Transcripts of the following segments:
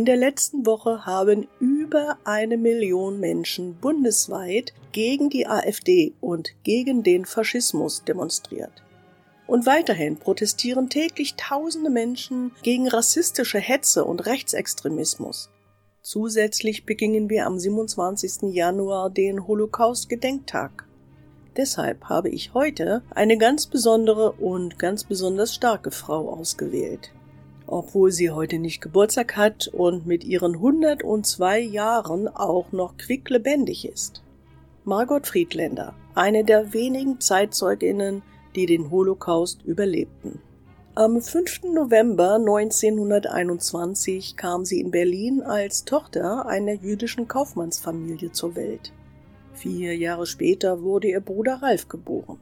In der letzten Woche haben über eine Million Menschen bundesweit gegen die AfD und gegen den Faschismus demonstriert. Und weiterhin protestieren täglich tausende Menschen gegen rassistische Hetze und Rechtsextremismus. Zusätzlich begingen wir am 27. Januar den Holocaust-Gedenktag. Deshalb habe ich heute eine ganz besondere und ganz besonders starke Frau ausgewählt obwohl sie heute nicht Geburtstag hat und mit ihren 102 Jahren auch noch quicklebendig ist. Margot Friedländer, eine der wenigen Zeitzeuginnen, die den Holocaust überlebten. Am 5. November 1921 kam sie in Berlin als Tochter einer jüdischen Kaufmannsfamilie zur Welt. Vier Jahre später wurde ihr Bruder Ralf geboren.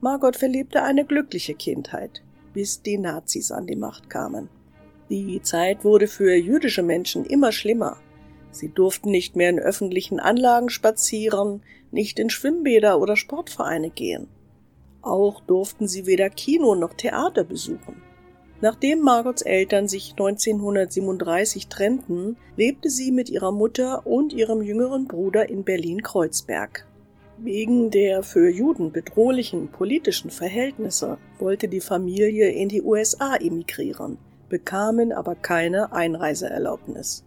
Margot verlebte eine glückliche Kindheit bis die Nazis an die Macht kamen. Die Zeit wurde für jüdische Menschen immer schlimmer. Sie durften nicht mehr in öffentlichen Anlagen spazieren, nicht in Schwimmbäder oder Sportvereine gehen. Auch durften sie weder Kino noch Theater besuchen. Nachdem Margots Eltern sich 1937 trennten, lebte sie mit ihrer Mutter und ihrem jüngeren Bruder in Berlin-Kreuzberg. Wegen der für Juden bedrohlichen politischen Verhältnisse wollte die Familie in die USA emigrieren, bekamen aber keine Einreiseerlaubnis.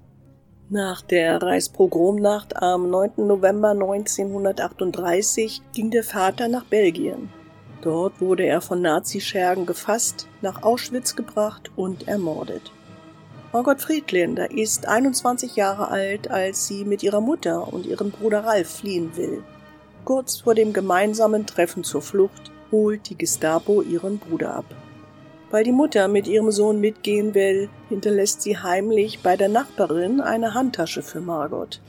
Nach der Reichspogromnacht am 9. November 1938 ging der Vater nach Belgien. Dort wurde er von Nazischergen gefasst, nach Auschwitz gebracht und ermordet. Margot Friedländer ist 21 Jahre alt, als sie mit ihrer Mutter und ihrem Bruder Ralf fliehen will. Kurz vor dem gemeinsamen Treffen zur Flucht holt die Gestapo ihren Bruder ab. Weil die Mutter mit ihrem Sohn mitgehen will, hinterlässt sie heimlich bei der Nachbarin eine Handtasche für Margot.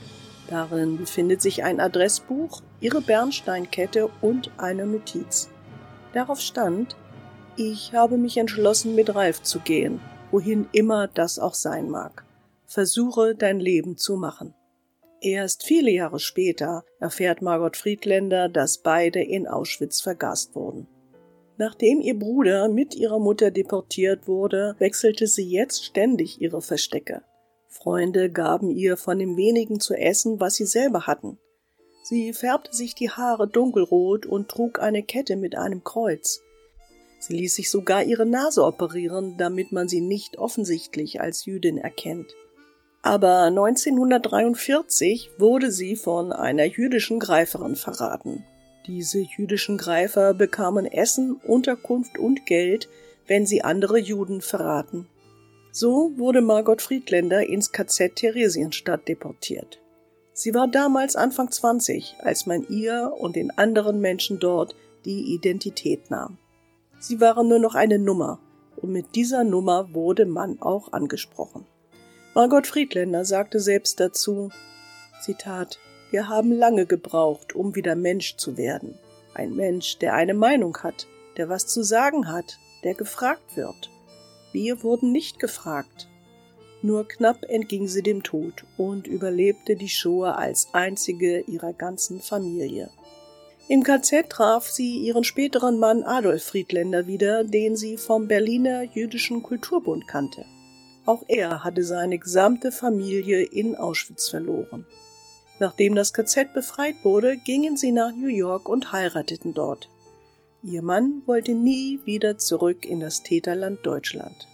Darin befindet sich ein Adressbuch, ihre Bernsteinkette und eine Notiz. Darauf stand, ich habe mich entschlossen, mit Ralf zu gehen, wohin immer das auch sein mag. Versuche dein Leben zu machen. Erst viele Jahre später erfährt Margot Friedländer, dass beide in Auschwitz vergast wurden. Nachdem ihr Bruder mit ihrer Mutter deportiert wurde, wechselte sie jetzt ständig ihre Verstecke. Freunde gaben ihr von dem wenigen zu essen, was sie selber hatten. Sie färbte sich die Haare dunkelrot und trug eine Kette mit einem Kreuz. Sie ließ sich sogar ihre Nase operieren, damit man sie nicht offensichtlich als Jüdin erkennt. Aber 1943 wurde sie von einer jüdischen Greiferin verraten. Diese jüdischen Greifer bekamen Essen, Unterkunft und Geld, wenn sie andere Juden verraten. So wurde Margot Friedländer ins KZ Theresienstadt deportiert. Sie war damals Anfang 20, als man ihr und den anderen Menschen dort die Identität nahm. Sie waren nur noch eine Nummer, und mit dieser Nummer wurde man auch angesprochen. Margot Friedländer sagte selbst dazu, Zitat, wir haben lange gebraucht, um wieder Mensch zu werden. Ein Mensch, der eine Meinung hat, der was zu sagen hat, der gefragt wird. Wir wurden nicht gefragt. Nur knapp entging sie dem Tod und überlebte die Shoah als einzige ihrer ganzen Familie. Im KZ traf sie ihren späteren Mann Adolf Friedländer wieder, den sie vom Berliner Jüdischen Kulturbund kannte. Auch er hatte seine gesamte Familie in Auschwitz verloren. Nachdem das KZ befreit wurde, gingen sie nach New York und heirateten dort. Ihr Mann wollte nie wieder zurück in das Täterland Deutschland.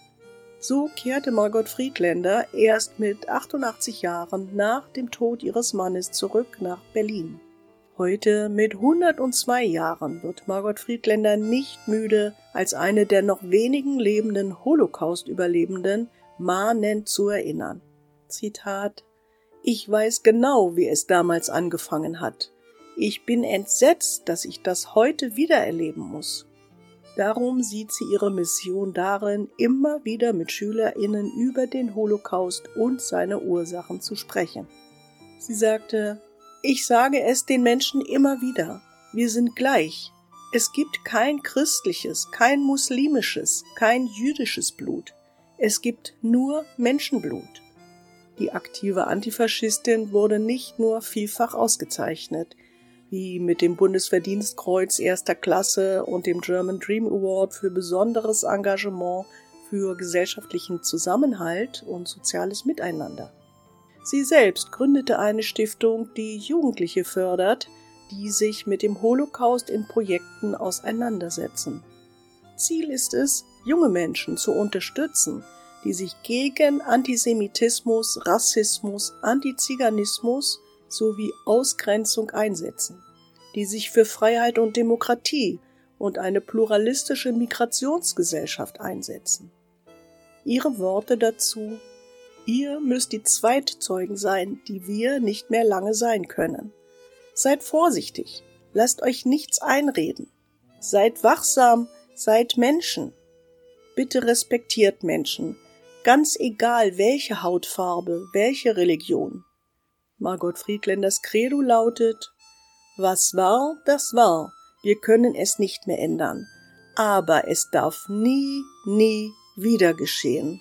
So kehrte Margot Friedländer erst mit 88 Jahren nach dem Tod ihres Mannes zurück nach Berlin. Heute mit 102 Jahren wird Margot Friedländer nicht müde, als eine der noch wenigen lebenden Holocaust-Überlebenden mahnend zu erinnern. Zitat ich weiß genau, wie es damals angefangen hat. Ich bin entsetzt, dass ich das heute wieder erleben muss. Darum sieht sie ihre Mission darin, immer wieder mit Schülerinnen über den Holocaust und seine Ursachen zu sprechen. Sie sagte, ich sage es den Menschen immer wieder, wir sind gleich. Es gibt kein christliches, kein muslimisches, kein jüdisches Blut. Es gibt nur Menschenblut. Die aktive Antifaschistin wurde nicht nur vielfach ausgezeichnet, wie mit dem Bundesverdienstkreuz erster Klasse und dem German Dream Award für besonderes Engagement für gesellschaftlichen Zusammenhalt und soziales Miteinander. Sie selbst gründete eine Stiftung, die Jugendliche fördert, die sich mit dem Holocaust in Projekten auseinandersetzen. Ziel ist es, junge Menschen zu unterstützen, die sich gegen Antisemitismus, Rassismus, Antiziganismus sowie Ausgrenzung einsetzen, die sich für Freiheit und Demokratie und eine pluralistische Migrationsgesellschaft einsetzen. Ihre Worte dazu Ihr müsst die Zweitzeugen sein, die wir nicht mehr lange sein können. Seid vorsichtig, lasst euch nichts einreden. Seid wachsam, seid Menschen. Bitte respektiert Menschen, ganz egal welche Hautfarbe, welche Religion. Margot Friedländers Credo lautet Was war, das war, wir können es nicht mehr ändern, aber es darf nie, nie wieder geschehen.